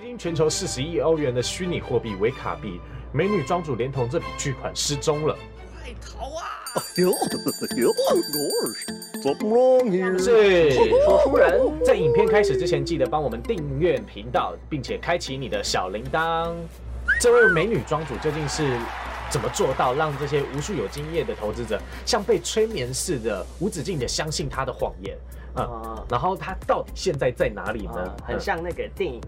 金全球四十亿欧元的虚拟货币维卡币，美女庄主连同这笔巨款失踪了。快逃啊！哟哟，What's wrong here？是说书人，在影片开始之前，记得帮我们订阅频道，并且开启你的小铃铛。这位美女庄主究竟是怎么做到让这些无数有经验的投资者像被催眠似的无止境的相信她的谎言？嗯，啊然后她到底现在在哪里呢啊？很像那个电影《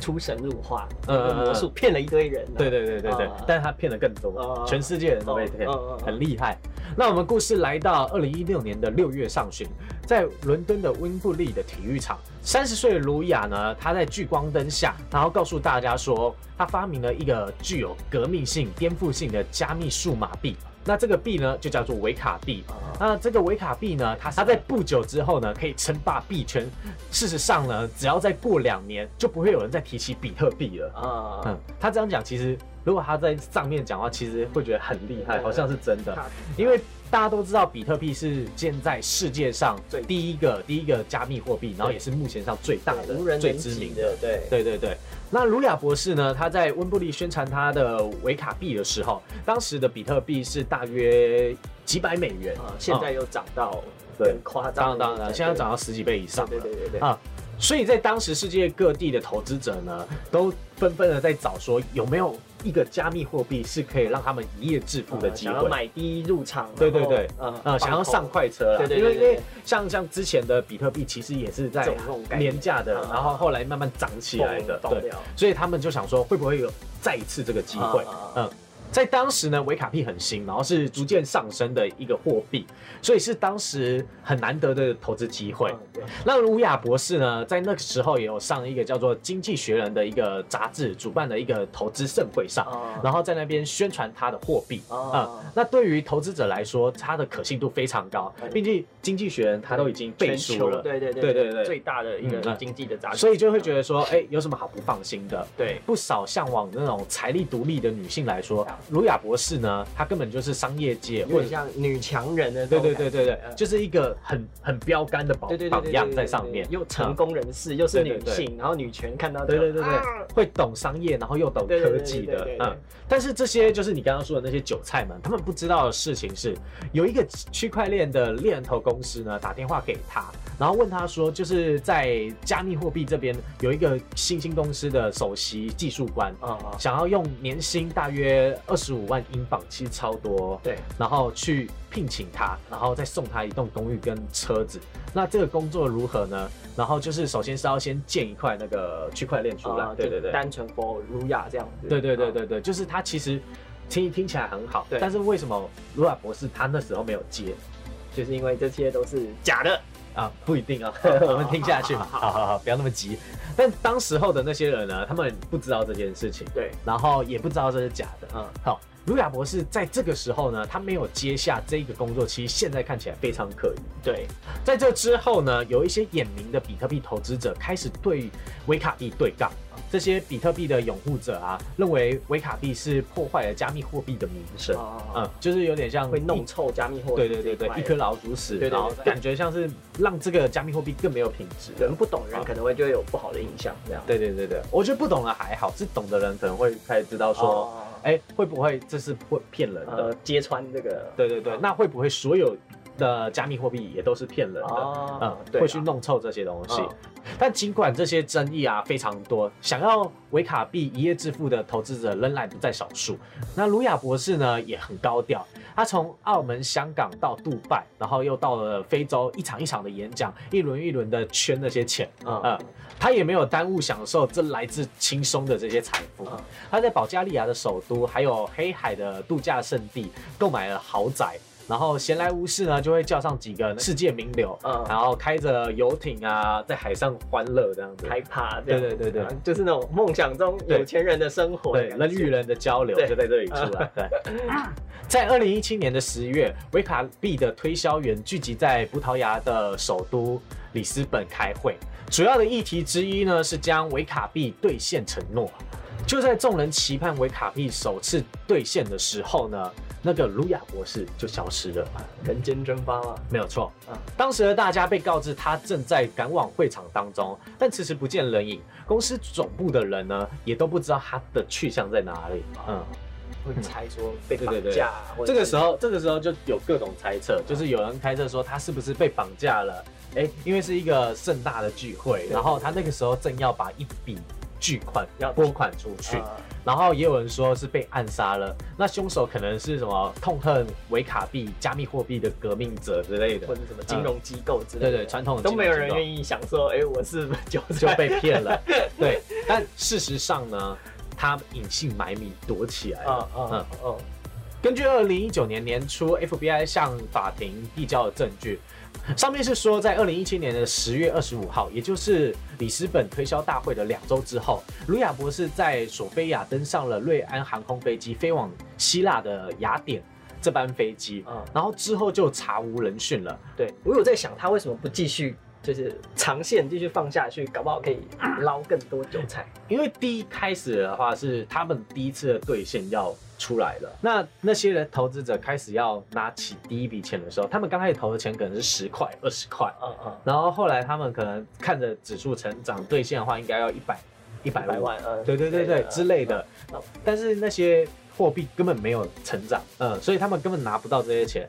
出神入化》，嗯那个魔术骗了一堆人啊。对对对对对啊，但是他骗的更多啊，全世界人都被骗很厉害。那我们故事来到二零一六年的六月上旬，在伦敦的温布利的体育场，三十岁的卢雅呢，她在聚光灯下，然后告诉大家说，她发明了一个具有革命性、颠覆性的加密数码币。那这个币呢，就叫做维卡币。啊那这个维卡币呢，它它在不久之后呢，可以称霸币圈。事实上呢，只要再过两年，就不会有人再提起比特币了。啊嗯，他这样讲，其实如果他在上面讲话，其实会觉得很厉害，对好像是真的。他因为大家都知道，比特币是现在世界上最第一个第一个加密货币，然后也是目前上最大的最知名的。的，对对对对，那卢雅博士呢？他在温布利宣传他的维卡币的时候，当时的比特币是大约几百美元啊，现在嗯又涨到很夸张当，然当然，现在涨到十几倍以上对对对对。啊，所以在当时世界各地的投资者呢，都纷纷的在找说有没有一个加密货币是可以让他们一夜致富的机会。嗯想要买低入场，对对对啊、嗯，想要上快车啦，对对对因为因为像像之前的比特币其实也是在廉价的，嗯然后后来慢慢涨起来的，对，所以他们就想说会不会有再一次这个机会？啊啊啊？嗯，在当时呢，维卡币很新，然后是逐渐上升的一个货币，所以是当时很难得的投资机会。那卢雅博士呢，在那个时候也有上一个叫做《经济学人》的一个杂志主办的一个投资盛会上，啊。然后在那边宣传他的货币。啊。嗯，那对于投资者来说，它的可信度非常高嗯，毕竟《经济学人》他都已经背全书了，对对对对对最大的一个经济的杂志，所以就会觉得说，哎，有什么好不放心的？对。不少向往那种财力独立的女性来说，卢雅博士呢，她根本就是商业界有或者点像女强人的对对对对对，嗯。就是一个很很标杆的榜榜样在上面，又成嗯功人士，又是女性，然后女权看到对对对对啊，会懂商业，然后又懂科技的嗯。但是这些就是你刚刚说的那些韭菜们，他们不知道的事情是，有一个区块链的猎头公司呢打电话给他，然后问他说，就是在加密货币这边有一个新兴公司的首席技术官，想要用年薪大约二十五万英镑，其实超多，对，然后去聘请他，然后再送他一栋公寓跟车子。那这个工作如何呢？然后就是首先是要先建一块那个区块链出来，啊对对对，单纯 for 儒雅这样子，对对对啊。对对，就是他其实听听起来很好，对。但是为什么卢亚博士他那时候没有接？就是因为这些都是假的，啊？不一定啊，我们听下去嘛，好好好好，不要那么急。但当时候的那些人呢，他们不知道这件事情，对，然后也不知道这是假的，嗯，好，卢亚博士在这个时候呢，他没有接下这一个工作，其实现在看起来非常可疑。对，在这之后呢，有一些眼明的比特币投资者开始对维卡币对杠。这些比特币的拥护者啊，认为维卡币是破坏了加密货币的名声，啊嗯，就是有点像会弄臭加密货币对对对对一，颗老鼠屎，对对对然后感觉像是让这个加密货币更没有品质的人。不懂人啊可能会就会有不好的印象，这样。对对对对，我觉得不懂的还好，是懂的人可能会开始知道说，哦哎、会不会这是会骗人的？呃，揭穿这个，对对对，那会不会所有的加密货币也都是骗人的？哦嗯，对啊会去弄臭这些东西。嗯但尽管这些争议啊非常多，想要维卡币一夜致富的投资者仍然不在少数。那卢雅博士呢也很高调，他从澳门、香港到杜拜，然后又到了非洲，一场一场的演讲，一轮一轮的圈那些钱。嗯嗯，他也没有耽误享受这来自轻松的这些财富。嗯他在保加利亚的首都，还有黑海的度假胜地购买了豪宅。然后闲来无事呢，就会叫上几个世界名流，嗯然后开着游艇啊，在海上欢乐这样子。开趴这样，对对对对啊就是那种梦想中有钱人的生活的对，人与人的交流就在这里出来。对，在二零一七年的十月，维卡币的推销员聚集在葡萄牙的首都里斯本开会，主要的议题之一呢是将维卡币兑现承诺。就在众人期盼维卡币首次兑现的时候呢，那个卢雅博士就消失了。人间蒸发了，没有错，嗯当时的大家被告知他正在赶往会场当中，但迟迟不见人影。公司总部的人呢，也都不知道他的去向在哪里。嗯，会猜说被绑对对对架，这个时候，这个时候就有各种猜测，就是有人猜测说他是不是被绑架了？哎，因为是一个盛大的聚会，然后他那个时候正要把一笔巨款要拨款出去，啊然后也有人说是被暗杀了。那凶手可能是什么痛恨维卡币、加密货币的革命者之类的或，者什么金融机构之类的，对对传统都没有人意。愿意想说，哎，我是韭 就就，被骗了。对，但事实上呢，他隐姓埋名躲起来了。嗯嗯嗯，哦，根据二零一九年年初 FBI 向法庭递交的证据，上面是说，在二零一七年的十月二十五号，也就是里斯本推销大会的两周之后，卢亚博士在索菲亚登上了瑞安航空飞机，飞往希腊的雅典这班飞机。嗯然后之后就查无人讯了。对我有在想，他为什么不继续就是长线继续放下去，搞不好可以捞更多韭菜。因为第一开始的话是他们第一次的兑现要出来了，那那些人投资者开始要拿起第一笔钱的时候，他们刚开始投的钱可能是十块、二十块，嗯嗯，然后后来他们可能看着指数成长，兑现的话应该要一百、一百百万，嗯，对对对对之类的嗯。但是那些货币根本没有成长，嗯，所以他们根本拿不到这些钱。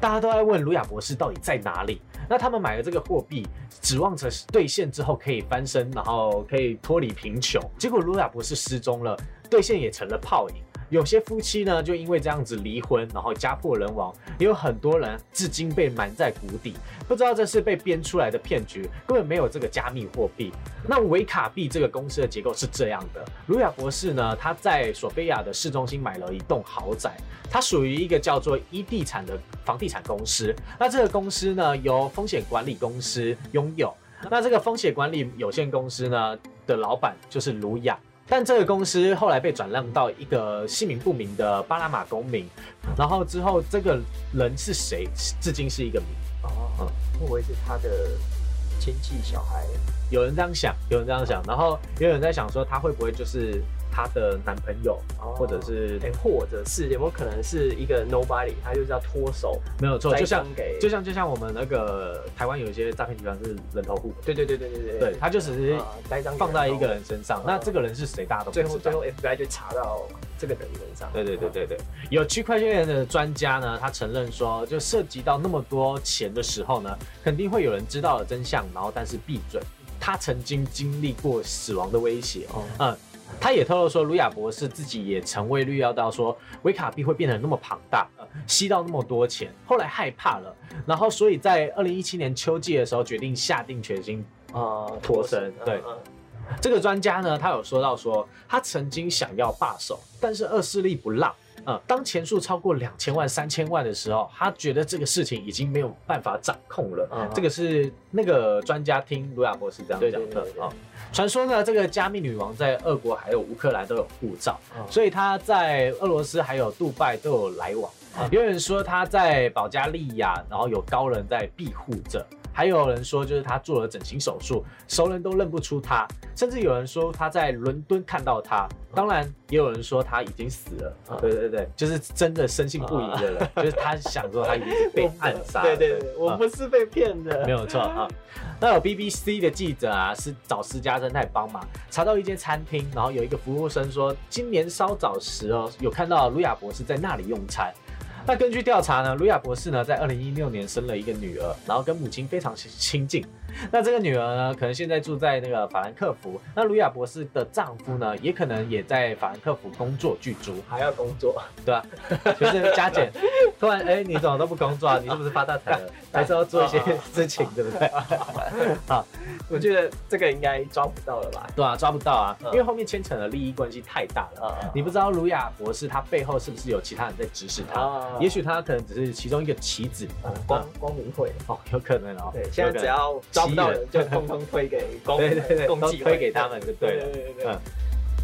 大家都在问卢雅博士到底在哪里？那他们买了这个货币，指望着兑现之后可以翻身，然后可以脱离贫穷。结果卢雅博士失踪了，兑现也成了泡影。有些夫妻呢，就因为这样子离婚，然后家破人亡，也有很多人至今被埋在谷底，不知道这是被编出来的骗局，根本没有这个加密货币。那维卡币这个公司的结构是这样的：卢亚博士呢，他在索菲亚的市中心买了一栋豪宅，它属于一个叫做一地产的房地产公司。那这个公司呢，由风险管理公司拥有。那这个风险管理有限公司呢的老板就是卢亚。但这个公司后来被转让到一个姓名不明的巴拿马公民，然后之后这个人是谁，至今是一个谜。哦，会不会是他的亲戚小孩？有人这样想，有人这样想，然后也有人在想说，他会不会就是她的男朋友，哦。或者是哎，或者是有没有可能是一个 nobody，他就是要脱手，没有错，就像给就像就像我们那个台湾有一些诈骗集团是人头户，对对对对对对对他就只是放在一个人人身上哦，那这个人是谁，大家都不知道。最后最后 FBI 就查到这个人身上。对对对对对，有区块链的专家呢，他承认说，就涉及到那么多钱的时候呢，肯定会有人知道了真相，然后但是闭嘴。他曾经经历过死亡的威胁，哦。嗯，他也透露说，卢亚博士自己也曾未预料到说维卡币会变得那么庞大，呃吸到那么多钱，后来害怕了，然后所以在二零一七年秋季的时候决定下定决心啊脱身对嗯这个专家呢，他有说到说，他曾经想要罢手，但是恶势力不让。呃，当钱数超过两千万、三千万的时候，他觉得这个事情已经没有办法掌控了。嗯这个是那个专家听卢亚博士这样讲的啊。传说呢，这个加密女王在俄国还有乌克兰都有护照，嗯所以她在俄罗斯还有杜拜都有来往。嗯有人说他在保加利亚，然后有高人在庇护着。还有人说，就是他做了整形手术，熟人都认不出他，甚至有人说他在伦敦看到他，当然也有人说他已经死了。嗯对对对，就是真的深信不疑的人，就是他想说他已经是被暗杀。对对对，我啊不是被骗的，没有错啊。那有 BBC 的记者啊，是找私家侦探帮忙，查到一间餐厅，然后有一个服务生说，今年稍早时哦，有看到卢亚博士在那里用餐。那根据调查呢，卢亚博士呢在二零一六年生了一个女儿，然后跟母亲非常亲近。那这个女儿呢，可能现在住在那个法兰克福。那卢亚博士的丈夫呢，也可能也在法兰克福工作居住，还要工作，对吧、就是加减，突然哎、你怎么都不工作啊？你是不是发大财了？还是要做一些事情，对不对？好，我觉得这个应该抓不到了吧？对啊，抓不到啊，嗯因为后面牵扯的利益关系太大了。啊你不知道卢亚博士他背后是不是有其他人在指使他？啊。也许他可能只是其中一个棋子。啊光光明会，哦，有可能哦。对，现在只要招不到人，就通通推给 光明对对对，都共济会。推给他们就对了。对对对嗯。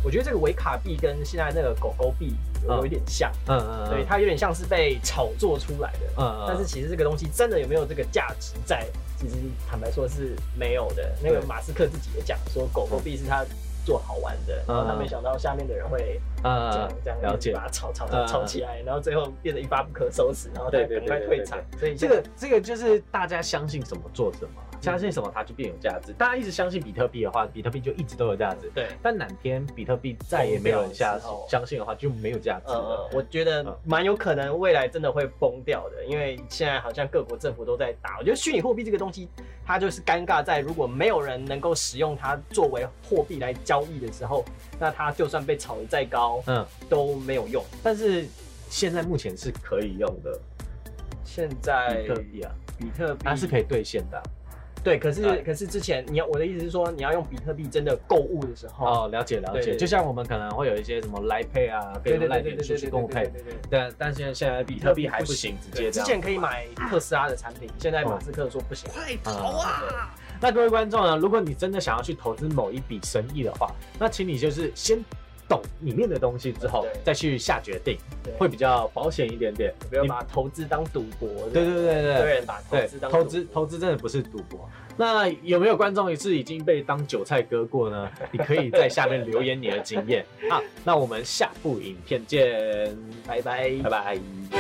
我觉得这个维卡币跟现在那个狗狗币有有一点像，嗯嗯，对，它有点像是被炒作出来的。嗯嗯，但是其实这个东西真的有没有这个价值在？其实坦白说是没有的。那个对。马斯克自己也讲说，狗狗币是他做好玩的，然后他没想到下面的人会这样，这样了解把它炒炒炒起来，然后最后变得一发不可收拾，然后再赶快退场。所以这个这个就是大家相信什么做什么，相信什么它就变有价值。大家一直相信比特币的话，比特币就一直都有价值。对，但哪天比特币再也没有人相崩掉的时候相信的话，就没有价值了。，我觉得蛮有可能未来真的会崩掉的，因为现在好像各国政府都在打。我觉得虚拟货币这个东西，它就是尴尬在如果没有人能够使用它作为货币来交易的时候，那它就算被炒得再高嗯，都没有用。但是现在目前是可以用的现在比特币啊，比特币它是可以兑现的啊。对，可是对可是之前你要我的意思是说，你要用比特币真的购物的时候，哦，了解了解。对对对就像我们可能会有一些什么 Line Pay 啊，可以用对对 Line 对对点数对对对。但但现在现在比特币还不行，直接这样。之前可以买特斯拉的产品，现在马斯克说不行。快逃啊！那各位观众呢，如果你真的想要去投资某一笔生意的话，那请你就是先懂里面的东西之后，再去下决定，对会比较保险一点点。不要你把投资当赌博。对对对对有对人把投对资，当投资投资真的不是赌博。那有没有观众是已经被当韭菜割过呢？你可以在下面留言你的经验。啊，那我们下部影片见，拜拜拜拜。